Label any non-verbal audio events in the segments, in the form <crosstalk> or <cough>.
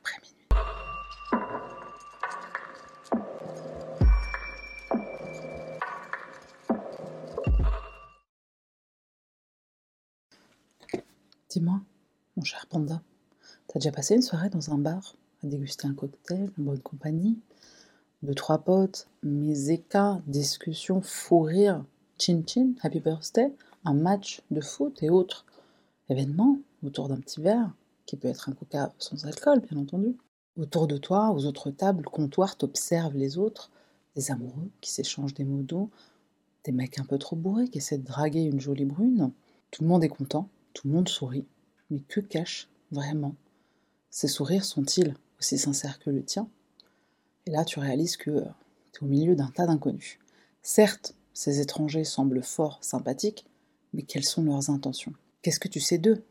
après minuit. Dis-moi, mon cher panda, t'as déjà passé une soirée dans un bar à déguster un cocktail en bonne compagnie Deux, trois potes, mes écarts, discussions, fou rire, chin chin, happy birthday, un match de foot et autres événements autour d'un petit verre, qui peut être un coca sans alcool, bien entendu. Autour de toi, aux autres tables, comptoirs, t'observes les autres, des amoureux qui s'échangent des mots doux, des mecs un peu trop bourrés qui essaient de draguer une jolie brune. Tout le monde est content, tout le monde sourit. Mais que cachent vraiment? Ces sourires sont-ils aussi sincères que le tien? Et là, tu réalises que tu es au milieu d'un tas d'inconnus. Certes, ces étrangers semblent fort sympathiques, mais quelles sont leurs intentions? Qu'est-ce que tu sais d'eux?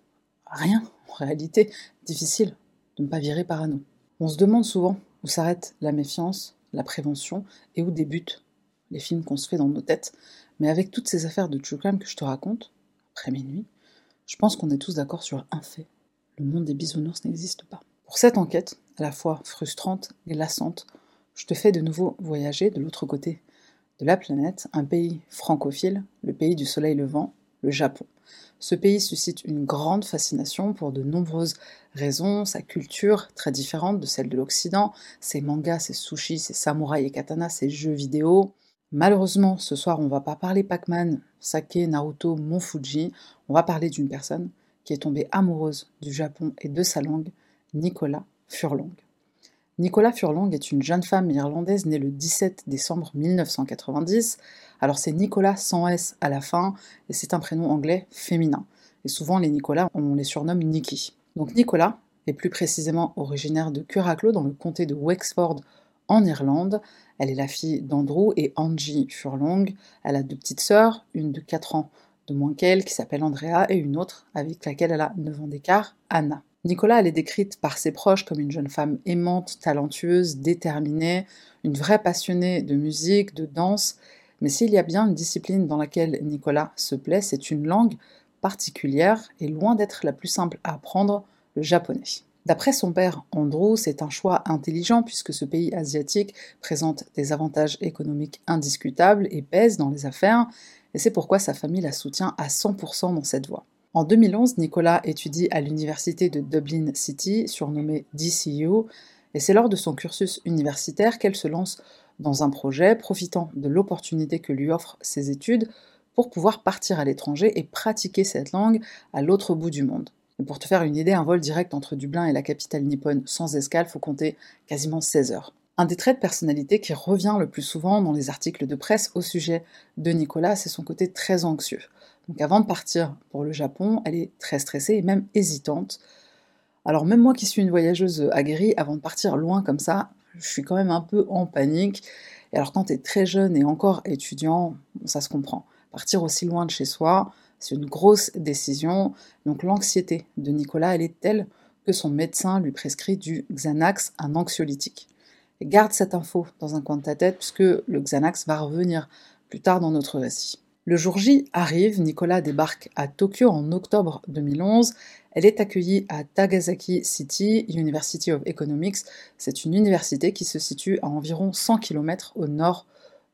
Rien, en réalité, difficile de ne pas virer parano. On se demande souvent où s'arrête la méfiance, la prévention et où débutent les films qu'on se fait dans nos têtes. Mais avec toutes ces affaires de true que je te raconte, après minuit, je pense qu'on est tous d'accord sur un fait. Le monde des bisounours n'existe pas. Pour cette enquête, à la fois frustrante et glaçante, je te fais de nouveau voyager de l'autre côté de la planète, un pays francophile, le pays du soleil levant, le Japon. Ce pays suscite une grande fascination pour de nombreuses raisons, sa culture très différente de celle de l'Occident, ses mangas, ses sushis, ses samouraïs et katanas, ses jeux vidéo. Malheureusement, ce soir, on va pas parler Pac-Man, Sake, Naruto, Mont Fuji, on va parler d'une personne qui est tombée amoureuse du Japon et de sa langue, Nicolas Furlong. Nicolas Furlong est une jeune femme irlandaise née le 17 décembre 1990. Alors c'est Nicolas sans S à la fin, et c'est un prénom anglais féminin. Et souvent les Nicolas, on les surnomme Nikki. Donc Nicolas est plus précisément originaire de Curracloe dans le comté de Wexford en Irlande. Elle est la fille d'Andrew et Angie Furlong. Elle a deux petites sœurs, une de 4 ans de moins qu'elle qui s'appelle Andrea et une autre avec laquelle elle a 9 ans d'écart, Anna. Nicolas, elle est décrite par ses proches comme une jeune femme aimante, talentueuse, déterminée, une vraie passionnée de musique, de danse, mais s'il y a bien une discipline dans laquelle Nicolas se plaît, c'est une langue particulière et loin d'être la plus simple à apprendre, le japonais. D'après son père Andrew, c'est un choix intelligent puisque ce pays asiatique présente des avantages économiques indiscutables et pèse dans les affaires, et c'est pourquoi sa famille la soutient à 100% dans cette voie. En 2011, Nicolas étudie à l'université de Dublin City, surnommée DCU, et c'est lors de son cursus universitaire qu'elle se lance dans un projet profitant de l'opportunité que lui offrent ses études pour pouvoir partir à l'étranger et pratiquer cette langue à l'autre bout du monde. Et pour te faire une idée, un vol direct entre Dublin et la capitale nippone sans escale faut compter quasiment 16 heures. Un des traits de personnalité qui revient le plus souvent dans les articles de presse au sujet de Nicolas, c'est son côté très anxieux. Donc avant de partir pour le Japon, elle est très stressée et même hésitante. Alors même moi qui suis une voyageuse aguerrie, avant de partir loin comme ça, je suis quand même un peu en panique. Et alors quand tu es très jeune et encore étudiant, ça se comprend. Partir aussi loin de chez soi, c'est une grosse décision. Donc l'anxiété de Nicolas, elle est telle que son médecin lui prescrit du Xanax, un anxiolytique. Garde cette info dans un coin de ta tête puisque le Xanax va revenir plus tard dans notre récit. Le jour J arrive, Nicolas débarque à Tokyo en octobre 2011. Elle est accueillie à Tagasaki City University of Economics. C'est une université qui se situe à environ 100 km au nord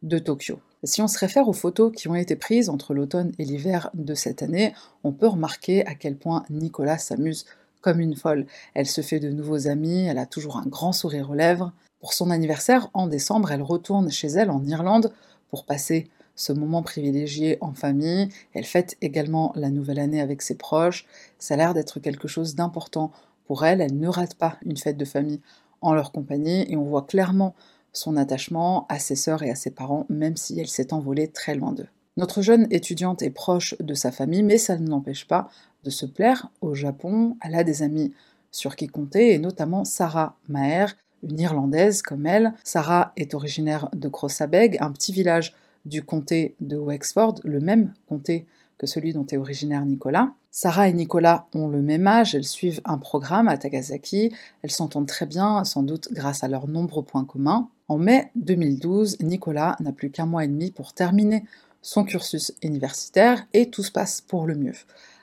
de Tokyo. Si on se réfère aux photos qui ont été prises entre l'automne et l'hiver de cette année, on peut remarquer à quel point Nicolas s'amuse comme une folle. Elle se fait de nouveaux amis, elle a toujours un grand sourire aux lèvres. Pour son anniversaire, en décembre, elle retourne chez elle en Irlande pour passer ce moment privilégié en famille. Elle fête également la nouvelle année avec ses proches. Ça a l'air d'être quelque chose d'important pour elle. Elle ne rate pas une fête de famille en leur compagnie et on voit clairement son attachement à ses sœurs et à ses parents, même si elle s'est envolée très loin d'eux. Notre jeune étudiante est proche de sa famille, mais ça ne l'empêche pas de se plaire au Japon. Elle a des amis sur qui compter, et notamment Sarah Maher, une Irlandaise comme elle. Sarah est originaire de Crossabeg, un petit village du comté de Wexford, le même comté que celui dont est originaire Nicolas. Sarah et Nicolas ont le même âge, elles suivent un programme à Tagasaki, elles s'entendent très bien, sans doute grâce à leurs nombreux points communs. En mai 2012, Nicolas n'a plus qu'un mois et demi pour terminer son cursus universitaire et tout se passe pour le mieux.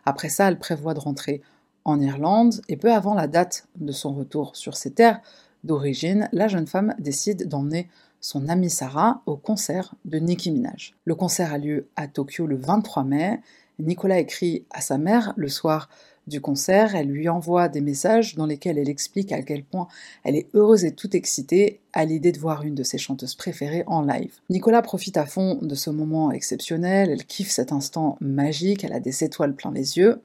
Après ça, elle prévoit de rentrer en Irlande et peu avant la date de son retour sur ses terres d'origine, la jeune femme décide d'emmener son amie Sarah au concert de Nicki Minaj. Le concert a lieu à Tokyo le 23 mai. Nicolas écrit à sa mère le soir du concert, elle lui envoie des messages dans lesquels elle explique à quel point elle est heureuse et tout excitée à l'idée de voir une de ses chanteuses préférées en live. Nicolas profite à fond de ce moment exceptionnel, elle kiffe cet instant magique, elle a des étoiles plein les yeux.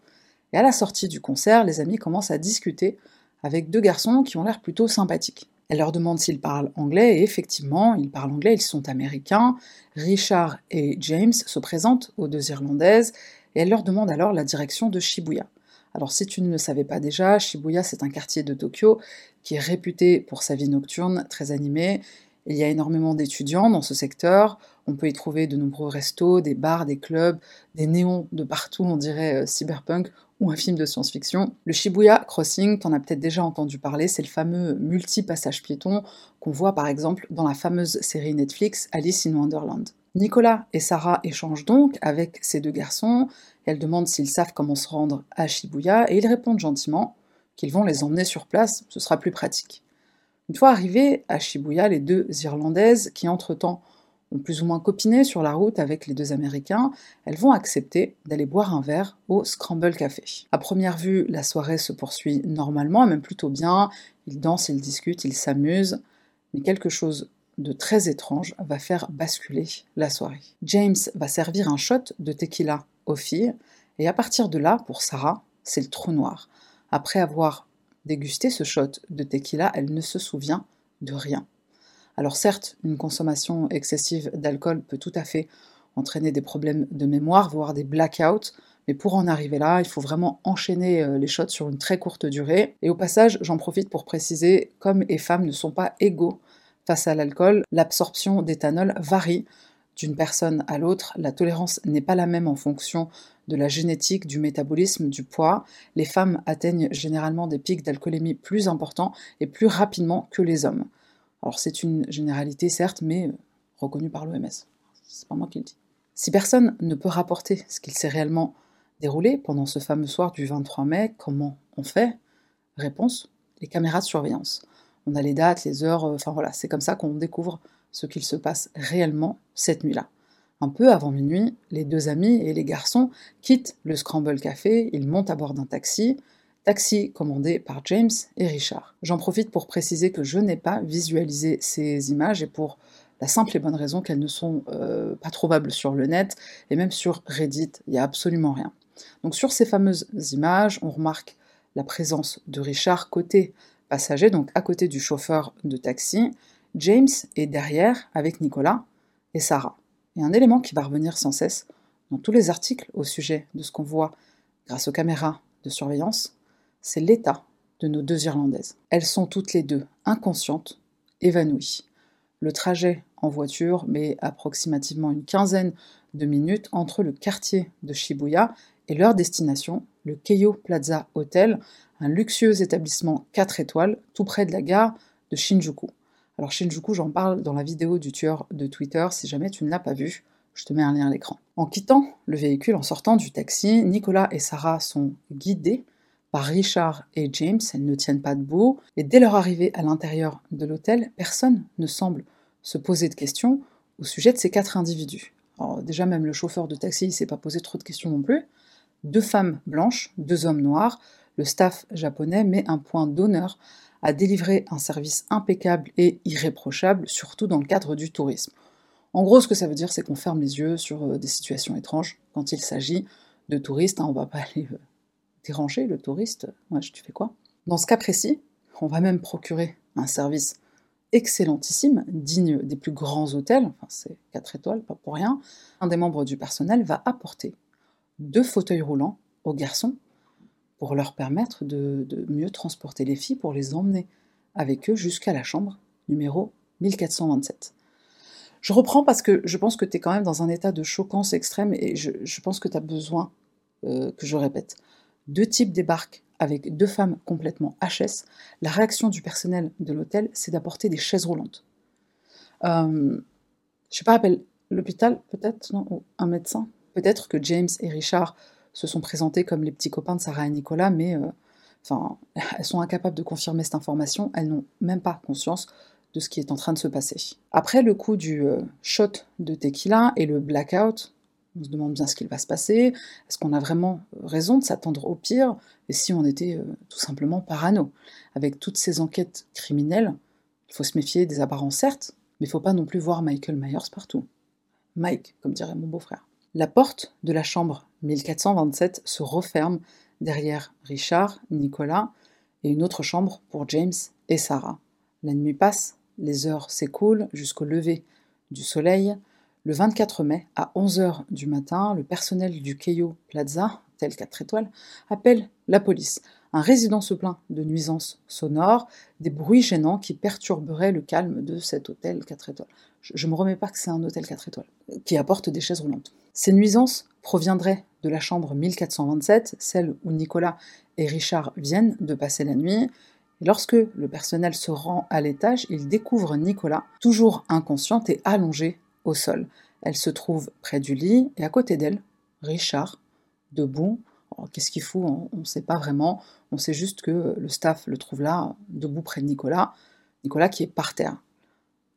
Et à la sortie du concert, les amis commencent à discuter avec deux garçons qui ont l'air plutôt sympathiques. Elle leur demande s'ils parlent anglais, et effectivement, ils parlent anglais, ils sont américains. Richard et James se présentent aux deux Irlandaises, et elle leur demande alors la direction de Shibuya. Alors si tu ne le savais pas déjà, Shibuya c'est un quartier de Tokyo qui est réputé pour sa vie nocturne très animée. Il y a énormément d'étudiants dans ce secteur, on peut y trouver de nombreux restos, des bars, des clubs, des néons de partout, on dirait euh, cyberpunk ou un film de science-fiction. Le Shibuya Crossing, t'en as peut-être déjà entendu parler, c'est le fameux multi-passage piéton qu'on voit par exemple dans la fameuse série Netflix Alice in Wonderland. Nicolas et Sarah échangent donc avec ces deux garçons, elle demande s'ils savent comment se rendre à Shibuya, et ils répondent gentiment qu'ils vont les emmener sur place, ce sera plus pratique. Une fois arrivés à Shibuya, les deux Irlandaises, qui entre-temps plus ou moins copiné sur la route avec les deux Américains, elles vont accepter d'aller boire un verre au Scramble Café. À première vue, la soirée se poursuit normalement, et même plutôt bien, ils dansent, ils discutent, ils s'amusent, mais quelque chose de très étrange va faire basculer la soirée. James va servir un shot de tequila aux filles, et à partir de là, pour Sarah, c'est le trou noir. Après avoir dégusté ce shot de tequila, elle ne se souvient de rien. Alors certes, une consommation excessive d'alcool peut tout à fait entraîner des problèmes de mémoire, voire des blackouts, mais pour en arriver là, il faut vraiment enchaîner euh, les shots sur une très courte durée. Et au passage, j'en profite pour préciser, qu'hommes et femmes ne sont pas égaux face à l'alcool, l'absorption d'éthanol varie d'une personne à l'autre, la tolérance n'est pas la même en fonction de la génétique, du métabolisme, du poids. Les femmes atteignent généralement des pics d'alcoolémie plus importants et plus rapidement que les hommes. Alors c'est une généralité certes, mais reconnue par l'OMS. C'est pas moi qui le dis. Si personne ne peut rapporter ce qu'il s'est réellement déroulé pendant ce fameux soir du 23 mai, comment on fait? Réponse les caméras de surveillance. On a les dates, les heures, euh, enfin voilà, c'est comme ça qu'on découvre ce qu'il se passe réellement cette nuit-là. Un peu avant minuit, les deux amis et les garçons quittent le Scramble Café, ils montent à bord d'un taxi, taxi commandé par James et Richard. J'en profite pour préciser que je n'ai pas visualisé ces images et pour la simple et bonne raison qu'elles ne sont euh, pas trouvables sur le net et même sur Reddit, il n'y a absolument rien. Donc sur ces fameuses images, on remarque la présence de Richard côté passager, donc à côté du chauffeur de taxi, James est derrière avec Nicolas et Sarah. Et un élément qui va revenir sans cesse dans tous les articles au sujet de ce qu'on voit grâce aux caméras de surveillance, c'est l'état de nos deux Irlandaises. Elles sont toutes les deux inconscientes, évanouies. Le trajet en voiture met approximativement une quinzaine de minutes entre le quartier de Shibuya et leur destination, le Keio Plaza Hotel, un luxueux établissement 4 étoiles tout près de la gare de Shinjuku. Alors Shinjuku, j'en parle dans la vidéo du tueur de Twitter, si jamais tu ne l'as pas vu, je te mets un lien à l'écran. En quittant le véhicule, en sortant du taxi, Nicolas et Sarah sont guidés par Richard et James, elles ne tiennent pas debout, et dès leur arrivée à l'intérieur de l'hôtel, personne ne semble se poser de questions au sujet de ces quatre individus. Déjà même le chauffeur de taxi ne s'est pas posé trop de questions non plus. Deux femmes blanches, deux hommes noirs, le staff japonais met un point d'honneur à délivrer un service impeccable et irréprochable, surtout dans le cadre du tourisme. En gros, ce que ça veut dire, c'est qu'on ferme les yeux sur euh, des situations étranges quand il s'agit de touristes. Hein, on va pas <laughs> aller euh, déranger le touriste. Ouais, tu fais quoi? Dans ce cas précis, on va même procurer un service excellentissime, digne des plus grands hôtels, enfin c'est 4 étoiles, pas pour rien. Un des membres du personnel va apporter deux fauteuils roulants aux garçons pour leur permettre de, mieux transporter les filles, pour les emmener avec eux jusqu'à la chambre numéro 1427. Je reprends parce que je pense que tu es quand même dans un état de choquance extrême et je, pense que tu as besoin euh, que je répète. Deux types débarquent avec deux femmes complètement HS. La réaction du personnel de l'hôtel, c'est d'apporter des chaises roulantes. Euh, je sais pas, appelle l'hôpital peut-être, non Ou un médecin Peut-être que James et Richard se sont présentés comme les petits copains de Sarah et Nicolas, mais euh, <laughs> elles sont incapables de confirmer cette information, elles n'ont même pas conscience de ce qui est en train de se passer. Après le coup du euh, shot de tequila et le blackout, on se demande bien ce qu'il va se passer. Est-ce qu'on a vraiment raison de s'attendre au pire? Et si on était euh, tout simplement parano? Avec toutes ces enquêtes criminelles, il faut se méfier des apparences, certes, mais il faut pas non plus voir Michael Myers partout. Mike, comme dirait mon beau-frère. La porte de la chambre 1427 se referme derrière Richard, Nicolas et une autre chambre pour James et Sarah. La nuit passe, les heures s'écoulent jusqu'au lever du soleil. Le 24 mai, à 11h du matin, le personnel du Keio Plaza, tel 4 étoiles, appelle la police. Un résident se plaint de nuisances sonores, des bruits gênants qui perturberaient le calme de cet hôtel 4 étoiles. Je ne me remets pas que c'est un hôtel 4 étoiles, qui apporte des chaises roulantes. Ces nuisances proviendraient de la chambre 1427, celle où Nicolas et Richard viennent de passer la nuit. Lorsque le personnel se rend à l'étage, il découvre Nicolas, toujours inconsciente et allongée sol. Elle se trouve près du lit et à côté d'elle, Richard, debout. Oh, qu'est-ce qu'il fout On ne sait pas vraiment. On sait juste que le staff le trouve là, debout près de Nicolas. Nicolas qui est par terre.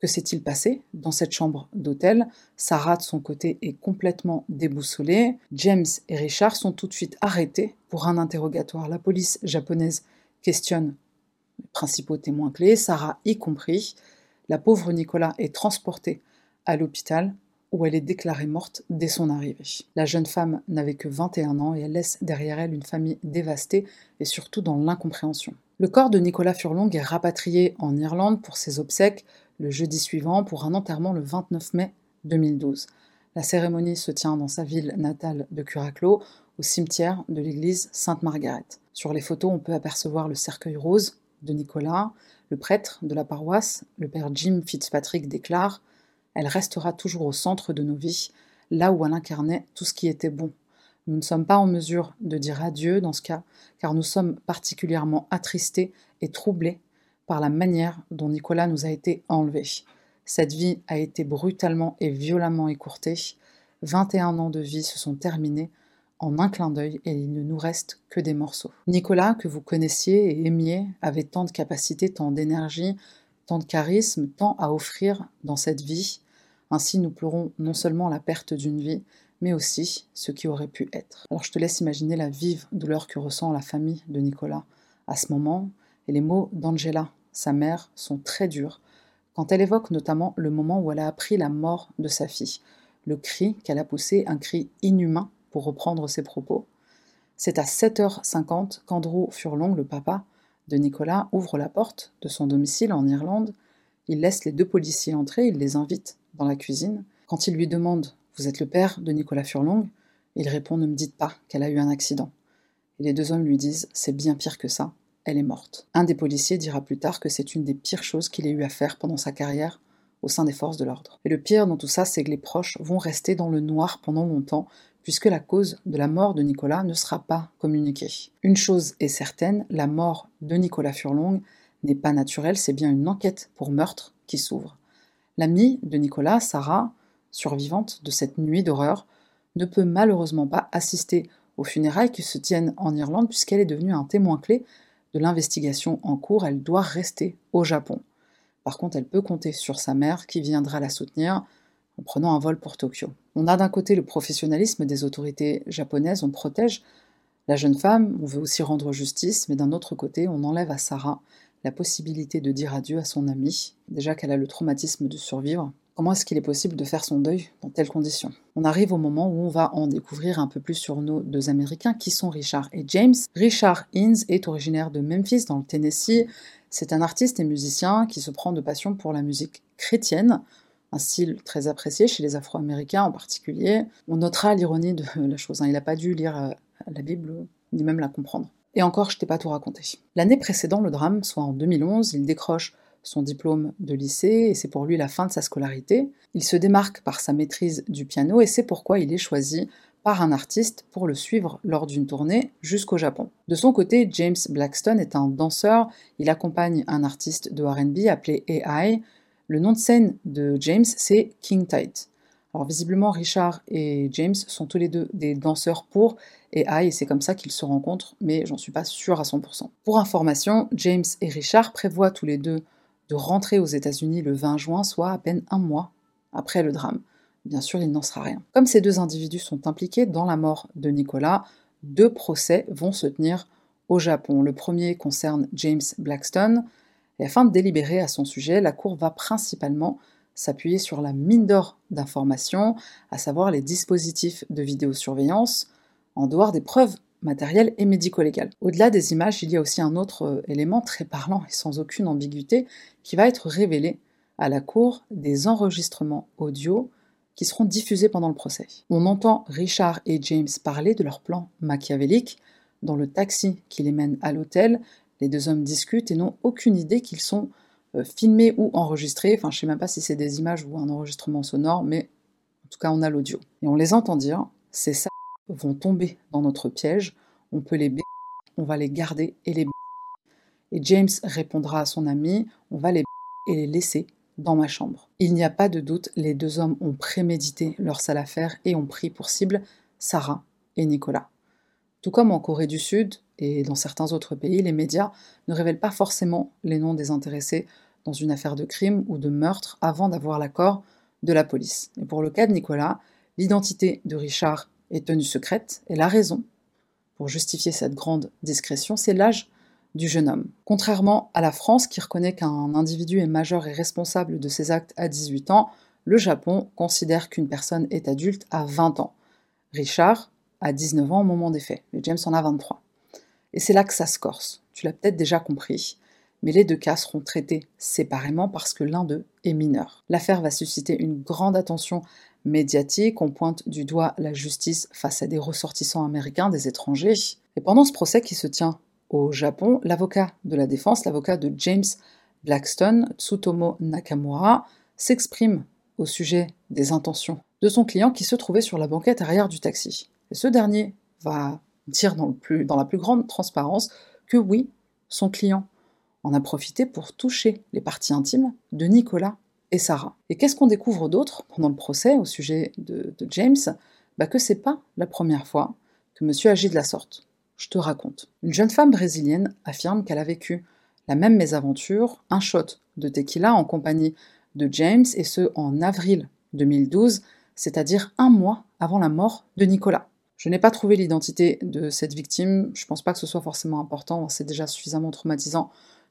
Que s'est-il passé? Dans cette chambre d'hôtel Sarah, de son côté, est complètement déboussolée. James et Richard sont tout de suite arrêtés pour un interrogatoire. La police japonaise questionne les principaux témoins clés, Sarah y compris. La pauvre Nicolas est transportée à l'hôpital où elle est déclarée morte dès son arrivée. La jeune femme n'avait que 21 ans et elle laisse derrière elle une famille dévastée et surtout dans l'incompréhension. Le corps de Nicolas Furlong est rapatrié en Irlande pour ses obsèques le jeudi suivant pour un enterrement le 29 mai 2012. La cérémonie se tient dans sa ville natale de Curaclo, au cimetière de l'église Sainte-Margaret. Sur les photos, on peut apercevoir le cercueil rose de Nicolas, le prêtre de la paroisse, le père Jim Fitzpatrick déclare Elle restera toujours au centre de nos vies, là où elle incarnait tout ce qui était bon. Nous ne sommes pas en mesure de dire adieu dans ce cas, car nous sommes particulièrement attristés et troublés par la manière dont Nicolas nous a été enlevé. Cette vie a été brutalement et violemment écourtée. 21 ans de vie se sont terminés en un clin d'œil et il ne nous reste que des morceaux. Nicolas, que vous connaissiez et aimiez, avait tant de capacités, tant d'énergie, tant de charisme, tant à offrir dans cette vie. Ainsi, nous pleurons non seulement la perte d'une vie, mais aussi ce qui aurait pu être. Alors je te laisse imaginer la vive douleur que ressent la famille de Nicolas à ce moment, et les mots d'Angela sa mère, sont très dures, quand elle évoque notamment le moment où elle a appris la mort de sa fille, le cri qu'elle a poussé, un cri inhumain, pour reprendre ses propos. C'est à 7h50 qu'Andrew Furlong, le papa de Nicolas, ouvre la porte de son domicile en Irlande. Il laisse les deux policiers entrer, il les invite dans la cuisine. Quand il lui demande Vous êtes le père de Nicolas Furlong? Il répond Ne me dites pas qu'elle a eu un accident. Et les deux hommes lui disent C'est bien pire que ça elle est morte. Un des policiers dira plus tard que c'est une des pires choses qu'il ait eu à faire pendant sa carrière au sein des forces de l'ordre. Et le pire dans tout ça, c'est que les proches vont rester dans le noir pendant longtemps, puisque la cause de la mort de Nicolas ne sera pas communiquée. Une chose est certaine, la mort de Nicolas Furlong n'est pas naturelle, c'est bien une enquête pour meurtre qui s'ouvre. L'amie de Nicolas, Sarah, survivante de cette nuit d'horreur, ne peut malheureusement pas assister aux funérailles qui se tiennent en Irlande puisqu'elle est devenue un témoin clé de l'investigation en cours, elle doit rester au Japon. Par contre, elle peut compter sur sa mère qui viendra la soutenir en prenant un vol pour Tokyo. On a d'un côté le professionnalisme des autorités japonaises, on protège la jeune femme, on veut aussi rendre justice, mais d'un autre côté, on enlève à Sarah la possibilité de dire adieu à son amie, déjà qu'elle a le traumatisme de survivre, Comment est-ce qu'il est possible de faire son deuil dans telles conditions? On arrive au moment où on va en découvrir un peu plus sur nos deux Américains qui sont Richard et James. Richard Innes est originaire de Memphis dans le Tennessee. C'est un artiste et musicien qui se prend de passion pour la musique chrétienne, un style très apprécié chez les Afro-Américains en particulier. On notera l'ironie de <laughs> la chose, hein. il n'a pas dû lire euh, la Bible ni même la comprendre. Et encore, je t'ai pas tout raconté. L'année précédant le drame, soit en 2011, il décroche son diplôme de lycée et c'est pour lui la fin de sa scolarité. Il se démarque par sa maîtrise du piano et c'est pourquoi il est choisi par un artiste pour le suivre lors d'une tournée jusqu'au Japon. De son côté, James Blackstone est un danseur, il accompagne un artiste de RB appelé AI. Le nom de scène de James, c'est King Tide. Alors visiblement, Richard et James sont tous les deux des danseurs pour et I, et c'est comme ça qu'ils se rencontrent, mais j'en suis pas sûre à 100%. Pour information, James et Richard prévoient tous les deux de rentrer aux États-Unis le 20 juin, soit à peine un mois après le drame. Bien sûr, il n'en sera rien. Comme ces deux individus sont impliqués dans la mort de Nicolas, deux procès vont se tenir au Japon. Le premier concerne James Blackstone, et afin de délibérer à son sujet, la Cour va principalement s'appuyer sur la mine d'or d'informations, à savoir les dispositifs de vidéosurveillance, en dehors des preuves matérielles et médico-légales. Au-delà des images, il y a aussi un autre euh, élément très parlant et sans aucune ambiguïté qui va être révélé à la Cour des enregistrements audio qui seront diffusés pendant le procès. On entend Richard et James parler de leur plan machiavélique dans le taxi qui les mène à l'hôtel. Les deux hommes discutent et n'ont aucune idée qu'ils sont euh, filmés ou enregistrés. Enfin, je ne sais même pas si c'est des images ou un enregistrement sonore, mais en tout cas, on a l'audio. Et on les entend dire ces ça vont tomber dans notre piège, on peut les on va les garder et les Et James répondra à son ami on va les et les laisser dans ma chambre. Il n'y a pas de doute, les deux hommes ont prémédité leur sale affaire et ont pris pour cible Sarah et Nicolas. Tout comme en Corée du Sud, et dans certains autres pays, les médias ne révèlent pas forcément les noms des intéressés dans une affaire de crime ou de meurtre avant d'avoir l'accord de la police. Et pour le cas de Nicolas, l'identité de Richard est tenue secrète, et la raison pour justifier cette grande discrétion, c'est l'âge du jeune homme. Contrairement à la France qui reconnaît qu'un individu est majeur et responsable de ses actes à 18 ans, le Japon considère qu'une personne est adulte à 20 ans. Richard a 19 ans au moment des faits, mais James en a 23. Et c'est là que ça se corse. Tu l'as peut-être déjà compris, mais les deux cas seront traités séparément parce que l'un d'eux est mineur. L'affaire va susciter une grande attention médiatique, on pointe du doigt la justice face à des ressortissants américains, des étrangers. Et pendant ce procès qui se tient au Japon, l'avocat de la défense, l'avocat de James Blackstone, Tsutomo Nakamura, s'exprime au sujet des intentions de son client qui se trouvait sur la banquette arrière du taxi. Et ce dernier va dans, dans la plus grande transparence que oui, son client en a profité pour toucher les parties intimes de Nicolas et Sarah. Et qu'est-ce qu'on découvre d'autre pendant le procès au sujet de, James? Bah Que c'est pas la première fois que monsieur agit de la sorte. Je te raconte. Une jeune femme brésilienne affirme qu'elle a vécu la même mésaventure, un shot de tequila en compagnie de James, et ce en avril 2012, c'est-à-dire un mois avant la mort de Nicolas. Je n'ai pas trouvé l'identité de cette victime, je pense pas que ce soit forcément important, c'est déjà suffisamment traumatisant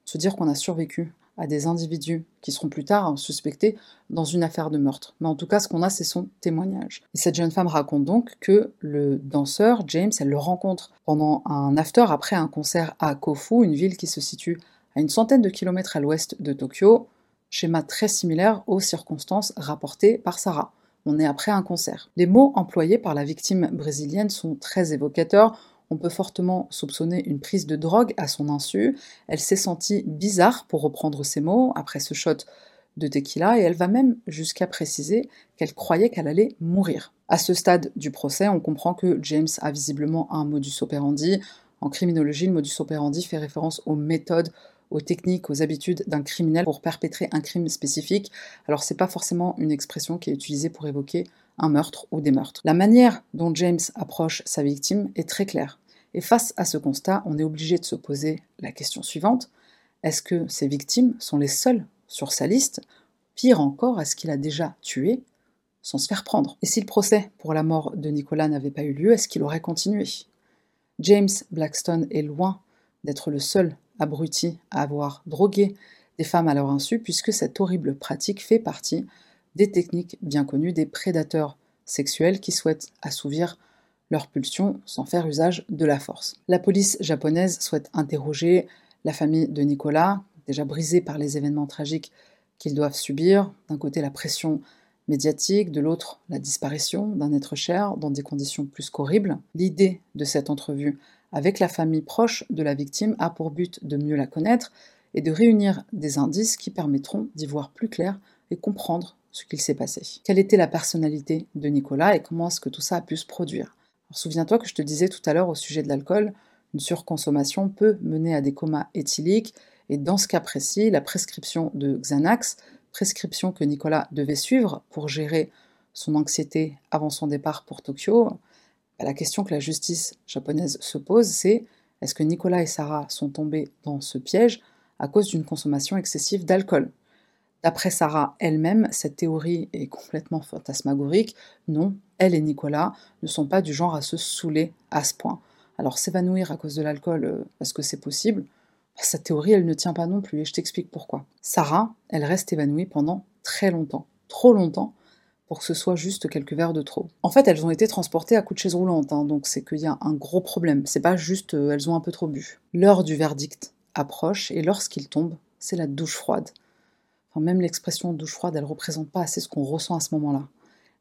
de se dire qu'on a survécu à des individus qui seront plus tard suspectés dans une affaire de meurtre. Mais en tout cas, ce qu'on a, c'est son témoignage. Et cette jeune femme raconte donc que le danseur, James, elle le rencontre pendant un after après un concert à Kofu, une ville qui se situe à une centaine de kilomètres à l'ouest de Tokyo. Schéma très similaire aux circonstances rapportées par Sarah on est après un concert. Les mots employés par la victime brésilienne sont très évocateurs. On peut fortement soupçonner une prise de drogue à son insu. Elle s'est sentie bizarre, pour reprendre ses mots, après ce shot de tequila, et elle va même jusqu'à préciser qu'elle croyait qu'elle allait mourir. À ce stade du procès, on comprend que James a visiblement un modus operandi. En criminologie, le modus operandi fait référence aux méthodes aux techniques, aux habitudes d'un criminel pour perpétrer un crime spécifique. Alors c'est pas forcément une expression qui est utilisée pour évoquer un meurtre ou des meurtres. La manière dont James approche sa victime est très claire. Et face à ce constat, on est obligé de se poser la question suivante. Est-ce que ces victimes sont les seules sur sa liste? Pire encore, est-ce qu'il a déjà tué? Sans se faire prendre Et si le procès pour la mort de Nicolas n'avait pas eu lieu, est-ce qu'il aurait continué? James Blackstone est loin d'être le seul abrutis à avoir drogué des femmes à leur insu, puisque cette horrible pratique fait partie des techniques bien connues des prédateurs sexuels qui souhaitent assouvir leurs pulsions sans faire usage de la force. La police japonaise souhaite interroger la famille de Nicolas, déjà brisée par les événements tragiques qu'ils doivent subir, d'un côté la pression médiatique, de l'autre la disparition d'un être cher dans des conditions plus qu'horribles. L'idée de cette entrevue avec la famille proche de la victime a pour but de mieux la connaître et de réunir des indices qui permettront d'y voir plus clair et comprendre ce qu'il s'est passé. Quelle était la personnalité de Nicolas et comment est-ce que tout ça a pu se produire? Souviens-toi que je te disais tout à l'heure au sujet de l'alcool, une surconsommation peut mener à des comas éthyliques et dans ce cas précis, la prescription de Xanax, prescription que Nicolas devait suivre pour gérer son anxiété avant son départ pour Tokyo, la question que la justice japonaise se pose, c'est est-ce que Nicolas et Sarah sont tombés dans ce piège à cause d'une consommation excessive d'alcool? D'après Sarah elle-même, cette théorie est complètement fantasmagorique. Non, elle et Nicolas ne sont pas du genre à se saouler à ce point. Alors s'évanouir à cause de l'alcool, euh, est-ce que c'est possible? Bah, Cette théorie, elle ne tient pas non plus, et je t'explique pourquoi. Sarah, elle reste évanouie pendant très longtemps, trop longtemps, pour que ce soit juste quelques verres de trop. En fait, elles ont été transportées à coups de chaise roulante, hein, donc c'est qu'il y a un gros problème. C'est pas juste euh, elles ont un peu trop bu. L'heure du verdict approche, et lorsqu'il tombe, c'est la douche froide même l'expression douche froide, elle représente pas assez ce qu'on ressent à ce moment-là.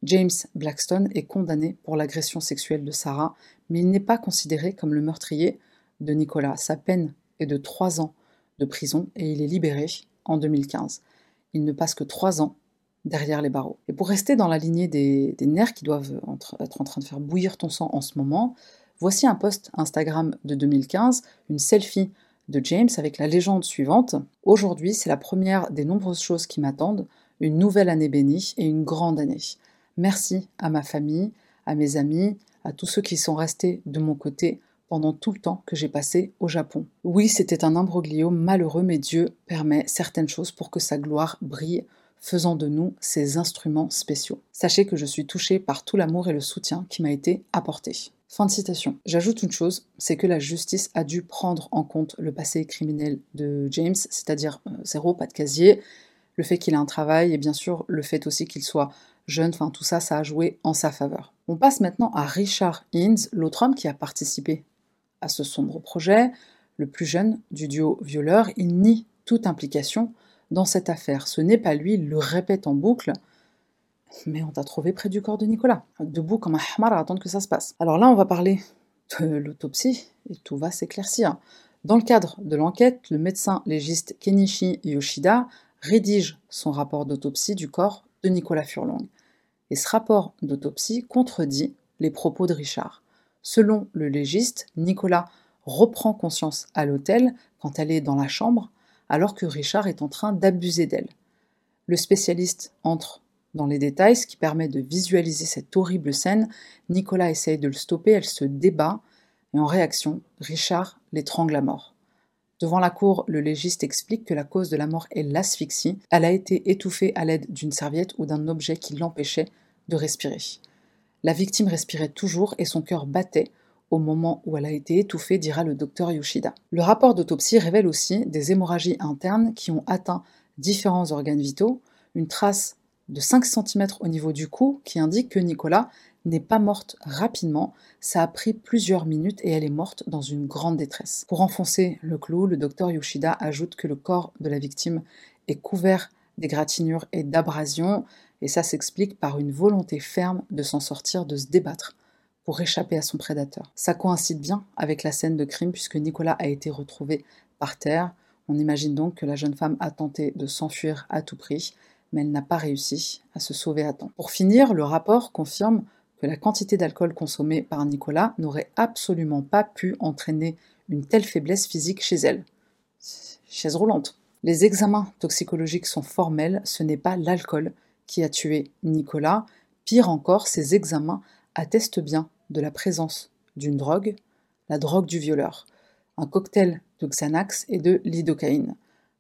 James Blackstone est condamné pour l'agression sexuelle de Sarah, mais il n'est pas considéré comme le meurtrier de Nicolas. Sa peine est de trois ans de prison et il est libéré en 2015. Il ne passe que trois ans derrière les barreaux. Et pour rester dans la lignée des, nerfs qui doivent être en train de faire bouillir ton sang en ce moment, voici un post Instagram de 2015, une selfie de James avec la légende suivante. Aujourd'hui, c'est la première des nombreuses choses qui m'attendent, une nouvelle année bénie et une grande année. Merci à ma famille, à mes amis, à tous ceux qui sont restés de mon côté pendant tout le temps que j'ai passé au Japon. Oui, c'était un imbroglio malheureux, mais Dieu permet certaines choses pour que sa gloire brille, faisant de nous ses instruments spéciaux. Sachez que je suis touchée par tout l'amour et le soutien qui m'a été apporté. Fin de citation. J'ajoute une chose, c'est que la justice a dû prendre en compte le passé criminel de James, c'est-à-dire euh, zéro, pas de casier, le fait qu'il ait un travail et bien sûr le fait aussi qu'il soit jeune, enfin tout ça, ça a joué en sa faveur. On passe maintenant à Richard Hines, l'autre homme qui a participé à ce sombre projet, le plus jeune du duo violeur. Il nie toute implication dans cette affaire. Ce n'est pas lui, il le répète en boucle. Mais on t'a trouvé près du corps de Nicolas, debout comme un hamar à attendre que ça se passe. Alors là, on va parler de l'autopsie et tout va s'éclaircir. Dans le cadre de l'enquête, le médecin légiste Kenichi Yoshida rédige son rapport d'autopsie du corps de Nicolas Furlong. Et ce rapport d'autopsie contredit les propos de Richard. Selon le légiste, Nicolas reprend conscience à l'hôtel quand elle est dans la chambre, alors que Richard est en train d'abuser d'elle. Le spécialiste entre dans les détails, ce qui permet de visualiser cette horrible scène. Nicolas essaye de le stopper, elle se débat, et en réaction, Richard l'étrangle à mort. Devant la cour, le légiste explique que la cause de la mort est l'asphyxie. Elle a été étouffée à l'aide d'une serviette ou d'un objet qui l'empêchait de respirer. La victime respirait toujours et son cœur battait au moment où elle a été étouffée, dira le docteur Yoshida. Le rapport d'autopsie révèle aussi des hémorragies internes qui ont atteint différents organes vitaux, une trace de 5 cm au niveau du cou qui indique que Nicolas n'est pas morte rapidement, ça a pris plusieurs minutes et elle est morte dans une grande détresse. Pour enfoncer le clou, le docteur Yoshida ajoute que le corps de la victime est couvert d'égratignures et d'abrasions, et ça s'explique par une volonté ferme de s'en sortir, de se débattre pour échapper à son prédateur. Ça coïncide bien avec la scène de crime puisque Nicolas a été retrouvé par terre. On imagine donc que la jeune femme a tenté de s'enfuir à tout prix mais elle n'a pas réussi à se sauver à temps. Pour finir, le rapport confirme que la quantité d'alcool consommée par Nicolas n'aurait absolument pas pu entraîner une telle faiblesse physique chez elle. Chaise roulante. Les examens toxicologiques sont formels, ce n'est pas l'alcool qui a tué Nicolas. Pire encore, ces examens attestent bien de la présence d'une drogue, la drogue du violeur, un cocktail de Xanax et de lidocaïne.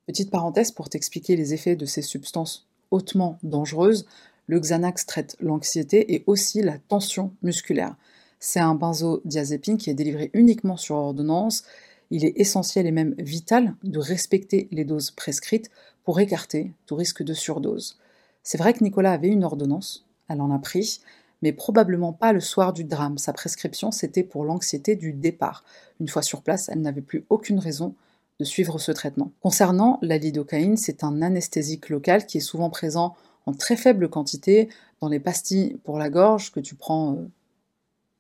Petite parenthèse pour t'expliquer les effets de ces substances hautement dangereuse. Le Xanax traite l'anxiété et aussi la tension musculaire. C'est un benzodiazépine qui est délivré uniquement sur ordonnance. Il est essentiel et même vital de respecter les doses prescrites pour écarter tout risque de surdose. C'est vrai que Nicolas avait une ordonnance, elle en a pris, mais probablement pas le soir du drame. Sa prescription, c'était pour l'anxiété du départ. Une fois sur place, elle n'avait plus aucune raison de suivre ce traitement. Concernant la lidocaïne, c'est un anesthésique local qui est souvent présent en très faible quantité dans les pastilles pour la gorge que tu prends euh,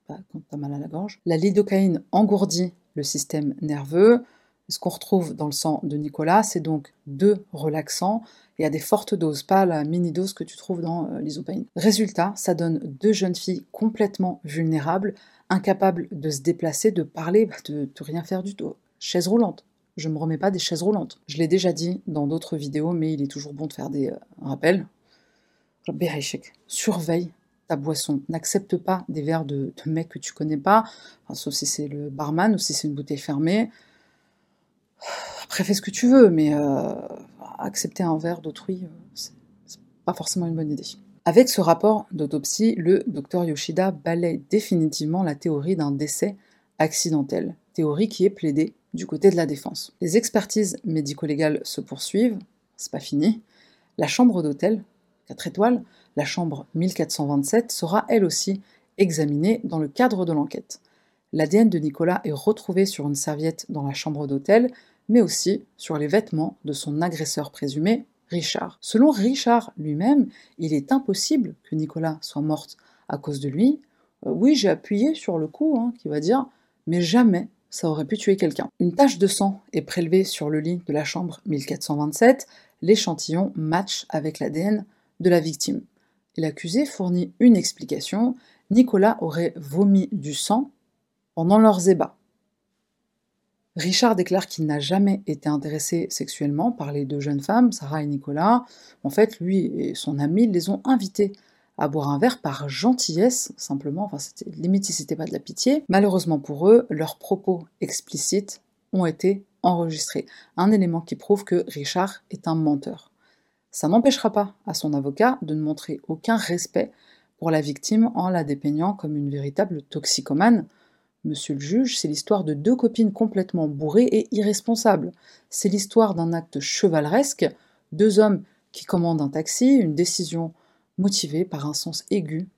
bah, quand tu as mal à la gorge. La lidocaïne engourdit le système nerveux. Ce qu'on retrouve dans le sang de Nicolas, c'est donc deux relaxants et à des fortes doses, pas la mini-dose que tu trouves dans euh, l'isopaïne. Résultat, ça donne deux jeunes filles complètement vulnérables, incapables de se déplacer, de parler, bah, de, rien faire du tout. Chaise roulante je ne me remets pas des chaises roulantes. Je l'ai déjà dit dans d'autres vidéos, mais il est toujours bon de faire des euh, rappels. Surveille ta boisson. N'accepte pas des verres de, de mecs que tu connais pas, sauf si c'est le barman ou si c'est une bouteille fermée. Après, fais ce que tu veux, mais euh, accepter un verre d'autrui, euh, c'est pas forcément une bonne idée. Avec ce rapport d'autopsie, le docteur Yoshida balaye définitivement la théorie d'un décès accidentel, théorie qui est plaidée du côté de la défense. Les expertises médico-légales se poursuivent, c'est pas fini. La chambre d'hôtel, 4 étoiles, la chambre 1427, sera elle aussi examinée dans le cadre de l'enquête. L'ADN de Nicolas est retrouvé sur une serviette dans la chambre d'hôtel, mais aussi sur les vêtements de son agresseur présumé, Richard. Selon Richard lui-même, il est impossible que Nicolas soit morte à cause de lui. Euh, oui, j'ai appuyé sur le coup, hein, qui va dire, mais jamais ça aurait pu tuer quelqu'un. Une tache de sang est prélevée sur le lit de la chambre 1427, l'échantillon match avec l'ADN de la victime. L'accusé fournit une explication, Nicolas aurait vomi du sang pendant leurs ébats. Richard déclare qu'il n'a jamais été intéressé sexuellement par les deux jeunes femmes, Sarah et Nicolas. En fait, lui et son ami les ont invités à boire un verre par gentillesse, simplement, enfin c'était limite si c'était pas de la pitié. Malheureusement pour eux, leurs propos explicites ont été enregistrés. Un élément qui prouve que Richard est un menteur. Ça n'empêchera pas à son avocat de ne montrer aucun respect pour la victime en la dépeignant comme une véritable toxicomane, Monsieur le juge, c'est l'histoire de deux copines complètement bourrées et irresponsables. C'est l'histoire d'un acte chevaleresque, deux hommes qui commandent un taxi, une décision motivée par un sens aigu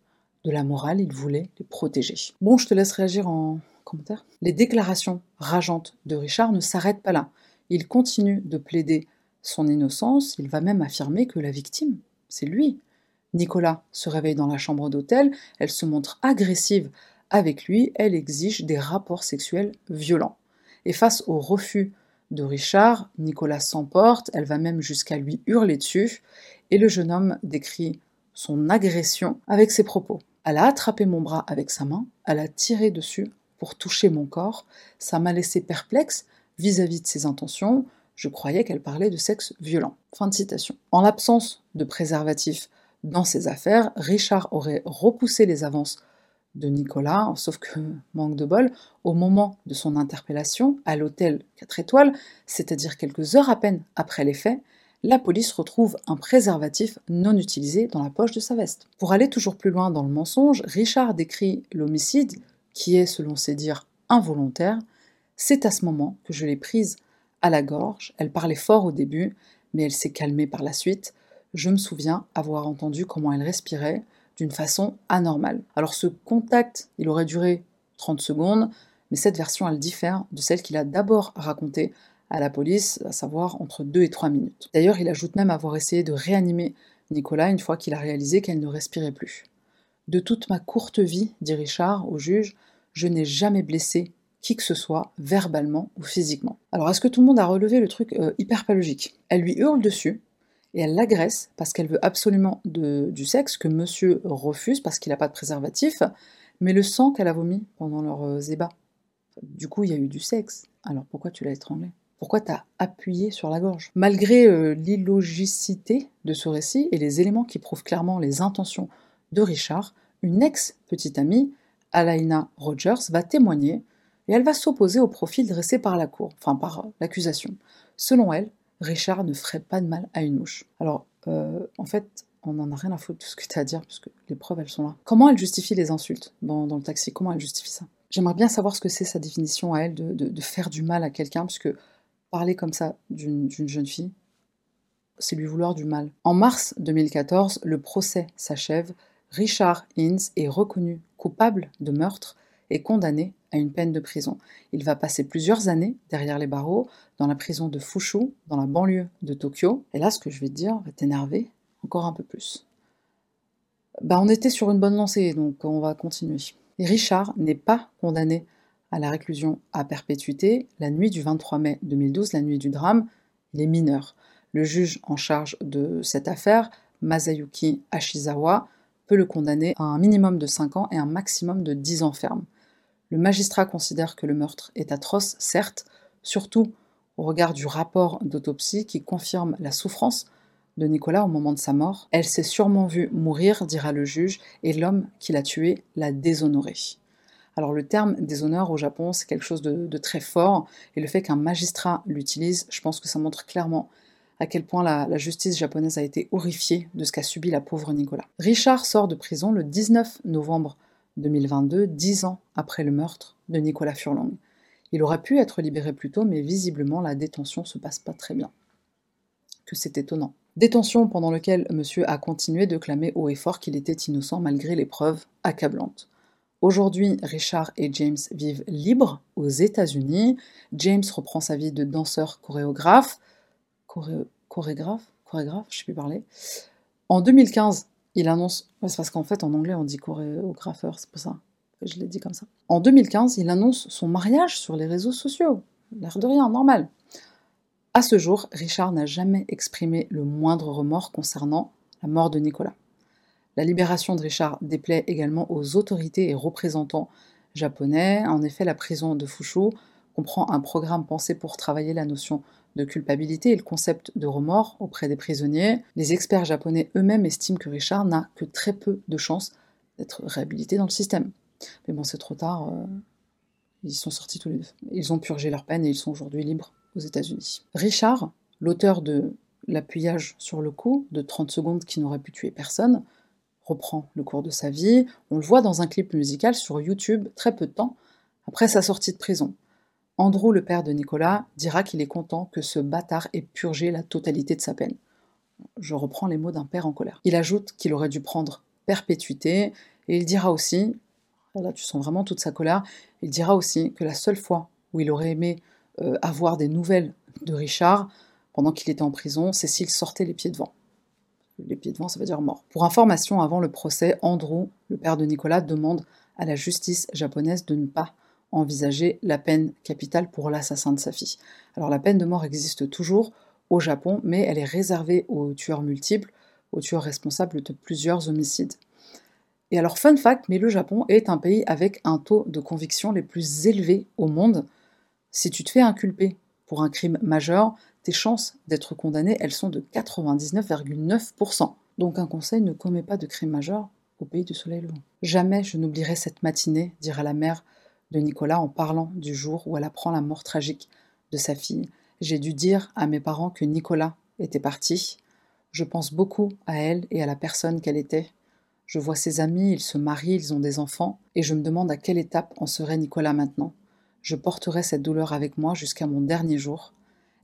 de la morale, ils voulaient les protéger. Bon, je te laisse réagir en commentaire. Les déclarations rageantes de Richard ne s'arrêtent pas là. Il continue de plaider son innocence, il va même affirmer que la victime, c'est lui. Nicolas se réveille dans la chambre d'hôtel, elle se montre agressive avec lui, elle exige des rapports sexuels violents. Et face au refus de Richard, Nicolas s'emporte, elle va même jusqu'à lui hurler dessus, et le jeune homme décrit son agression avec ses propos. Elle a attrapé mon bras avec sa main, elle a tiré dessus pour toucher mon corps, ça m'a laissé perplexe vis-à-vis de ses intentions, je croyais qu'elle parlait de sexe violent. En l'absence de préservatif dans ses affaires, Richard aurait repoussé les avances de Nicolas, sauf que, <laughs> manque de bol, au moment de son interpellation à l'hôtel 4 étoiles, c'est-à-dire quelques heures à peine après les faits, la police retrouve un préservatif non utilisé dans la poche de sa veste. Pour aller toujours plus loin dans le mensonge, Richard décrit l'homicide, qui est, selon ses dires, involontaire. C'est à ce moment que je l'ai prise à la gorge. Elle parlait fort au début, mais elle s'est calmée par la suite. Je me souviens avoir entendu comment elle respirait, d'une façon anormale. Alors ce contact, il aurait duré 30 secondes, mais cette version, elle diffère de celle qu'il a d'abord racontée à la police, à savoir entre 2 et 3 minutes. D'ailleurs, il ajoute même avoir essayé de réanimer Nicolas une fois qu'il a réalisé qu'elle ne respirait plus. De toute ma courte vie, dit Richard au juge, je n'ai jamais blessé qui que ce soit, verbalement ou physiquement. Alors, est-ce que tout le monde a relevé le truc euh, hyper pathologique Elle lui hurle dessus, et elle l'agresse parce qu'elle veut absolument du sexe que monsieur refuse parce qu'il n'a pas de préservatif, mais le sang qu'elle a vomi pendant leur euh, zébat. Du coup, il y a eu du sexe. Alors pourquoi tu l'as étranglé? Pourquoi t'as appuyé sur la gorge? Malgré euh, l'illogicité de ce récit et les éléments qui prouvent clairement les intentions de Richard, une ex-petite amie, Alaina Rogers, va témoigner et elle va s'opposer au profil dressé par la cour, enfin par l'accusation. Selon elle, Richard ne ferait pas de mal à une mouche. Alors, euh, en fait, on n'en a rien à foutre de ce que tu as à dire, puisque les preuves, elles sont là. Comment elle justifie les insultes dans, le taxi? Comment elle justifie ça? J'aimerais bien savoir ce que c'est sa définition à elle de, faire du mal à quelqu'un, puisque parler comme ça d'une jeune fille, c'est lui vouloir du mal. En mars 2014, le procès s'achève. Richard Hines est reconnu coupable de meurtre et condamné à une peine de prison. Il va passer plusieurs années derrière les barreaux, dans la prison de Fushu, dans la banlieue de Tokyo. Et là, ce que je vais te dire va t'énerver encore un peu plus. Bah, on était sur une bonne lancée, donc on va continuer. Richard n'est pas condamné à la réclusion à perpétuité. La nuit du 23 mai 2012, la nuit du drame, il est mineur. Le juge en charge de cette affaire, Masayuki Ashizawa, peut le condamner à un minimum de 5 ans et un maximum de 10 ans ferme. Le magistrat considère que le meurtre est atroce, certes, surtout au regard du rapport d'autopsie qui confirme la souffrance de Nicolas au moment de sa mort. Elle s'est sûrement vue mourir, dira le juge, et l'homme qui l'a tuée l'a déshonorée. Alors le terme déshonneur au Japon, c'est quelque chose de, très fort, et le fait qu'un magistrat l'utilise, je pense que ça montre clairement à quel point la, justice japonaise a été horrifiée de ce qu'a subi la pauvre Nicolas. Richard sort de prison le 19 novembre 2022, dix ans après le meurtre de Nicolas Furlong. Il aurait pu être libéré plus tôt, mais visiblement la détention se passe pas très bien. Que c'est étonnant. Détention pendant laquelle monsieur a continué de clamer haut et fort qu'il était innocent malgré les preuves accablantes. Aujourd'hui, Richard et James vivent libres aux États-Unis. James reprend sa vie de danseur chorégraphe. chorégraphe? Chorégraphe? Je sais plus parler. En 2015, il annonce. c'est parce qu'en fait, en anglais, on dit chorégrapheur, c'est pour ça je l'ai dit comme ça. En 2015, il annonce son mariage sur les réseaux sociaux. L'air de rien, normal. À ce jour, Richard n'a jamais exprimé le moindre remords concernant la mort de Nicolas. La libération de Richard déplaît également aux autorités et représentants japonais. En effet, la prison de Fushu comprend un programme pensé pour travailler la notion de culpabilité et le concept de remords auprès des prisonniers. Les experts japonais eux-mêmes estiment que Richard n'a que très peu de chances d'être réhabilité dans le système. Mais bon, c'est trop tard. Euh, ils sont sortis tous les deux. Ils ont purgé leur peine et ils sont aujourd'hui libres aux États-Unis. Richard, l'auteur de l'appuyage sur le cou de 30 secondes qui n'aurait pu tuer personne, reprend le cours de sa vie. On le voit dans un clip musical sur YouTube très peu de temps après sa sortie de prison. Andrew, le père de Nicolas, dira qu'il est content que ce bâtard ait purgé la totalité de sa peine. Je reprends les mots d'un père en colère. Il ajoute qu'il aurait dû prendre perpétuité et il dira aussi Là, tu sens vraiment toute sa colère. Il dira aussi que la seule fois où il aurait aimé euh, avoir des nouvelles de Richard, pendant qu'il était en prison, c'est s'il sortait les pieds devant. Les pieds devant, ça veut dire mort. Pour information, avant le procès, Andrew, le père de Nicolas, demande à la justice japonaise de ne pas envisager la peine capitale pour l'assassin de sa fille. Alors la peine de mort existe toujours au Japon, mais elle est réservée aux tueurs multiples, aux tueurs responsables de plusieurs homicides. Et alors, fun fact, mais le Japon est un pays avec un taux de conviction les plus élevés au monde. Si tu te fais inculper pour un crime majeur, tes chances d'être condamné, elles sont de 99,9%. Donc un conseil, ne commet pas de crime majeur au pays du soleil levant. Jamais je n'oublierai cette matinée, dira la mère de Nicolas en parlant du jour où elle apprend la mort tragique de sa fille. J'ai dû dire à mes parents que Nicolas était parti. Je pense beaucoup à elle et à la personne qu'elle était. Je vois ses amis, ils se marient, ils ont des enfants, et je me demande à quelle étape en serait Nicolas maintenant. Je porterai cette douleur avec moi jusqu'à mon dernier jour.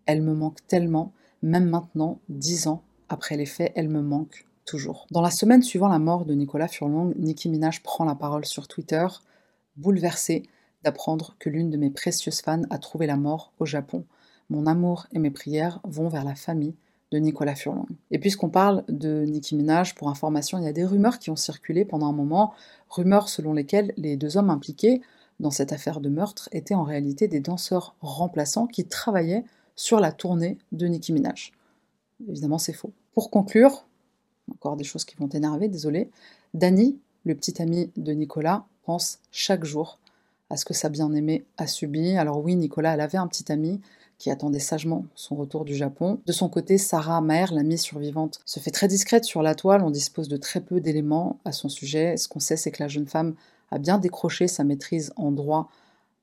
Elle me manque tellement, même maintenant, dix ans après les faits, elle me manque toujours. Dans la semaine suivant la mort de Nicolas Furlong, Nicki Minaj prend la parole sur Twitter, bouleversée d'apprendre que l'une de mes précieuses fans a trouvé la mort au Japon. Mon amour et mes prières vont vers la famille de Nicolas Furlong. Et puisqu'on parle de Nicki Minaj, pour information, il y a des rumeurs qui ont circulé pendant un moment, rumeurs selon lesquelles les deux hommes impliqués dans cette affaire de meurtre étaient en réalité des danseurs remplaçants qui travaillaient sur la tournée de Nicki Minaj. Évidemment, c'est faux. Pour conclure, encore des choses qui vont t'énerver, désolé, Danny, le petit ami de Nicolas, pense chaque jour à ce que sa bien-aimée a subi. Alors oui, Nicolas, elle avait un petit ami, qui attendait sagement son retour du Japon. De son côté, Sarah Maher, l'amie survivante, se fait très discrète sur la toile, on dispose de très peu d'éléments à son sujet. Ce qu'on sait, c'est que la jeune femme a bien décroché sa maîtrise en droit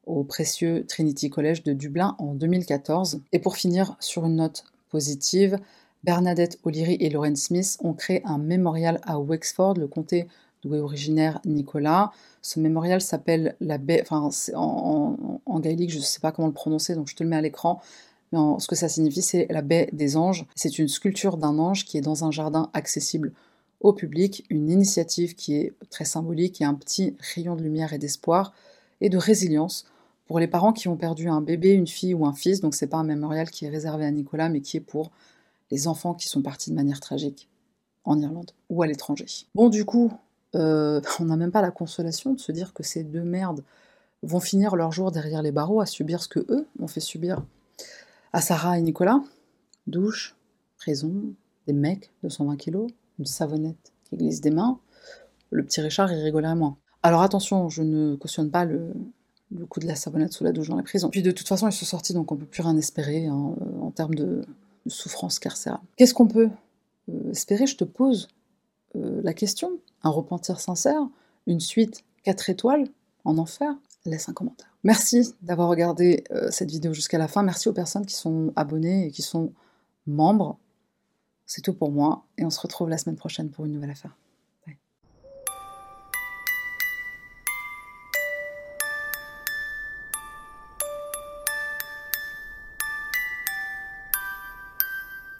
au précieux Trinity College de Dublin en 2014. Et pour finir sur une note positive, Bernadette O'Leary et Lauren Smith ont créé un mémorial à Wexford, le comté d'où est originaire Nicolas. Ce mémorial s'appelle la baie, enfin en, en, gaélique, je ne sais pas comment le prononcer, donc je te le mets à l'écran. Mais ce que ça signifie, c'est la baie des anges. C'est une sculpture d'un ange qui est dans un jardin accessible au public, une initiative qui est très symbolique et un petit rayon de lumière et d'espoir et de résilience pour les parents qui ont perdu un bébé, une fille ou un fils. Donc c'est pas un mémorial qui est réservé à Nicolas, mais qui est pour les enfants qui sont partis de manière tragique en Irlande ou à l'étranger. Bon, du coup, euh, <laughs> on n'a même pas la consolation de se dire que ces deux merdes vont finir leur jour derrière les barreaux à subir ce que eux ont fait subir à Sarah et Nicolas. Douche, prison, des mecs de 120 kilos, une savonnette qui glisse des mains. Le petit Richard, il rigolerait moins. Alors attention, je ne cautionne pas le, coup de la savonnette sous la douche dans la prison. Puis de toute façon, ils sont sortis, donc on peut plus rien espérer hein, en termes de, de souffrance carcérale. Qu'est-ce qu'on peut euh, espérer, je te pose euh, la question. Un repentir sincère, une suite 4 étoiles en enfer Laisse un commentaire. Merci d'avoir regardé euh, cette vidéo jusqu'à la fin. Merci aux personnes qui sont abonnées et qui sont membres. C'est tout pour moi et on se retrouve la semaine prochaine pour une nouvelle affaire.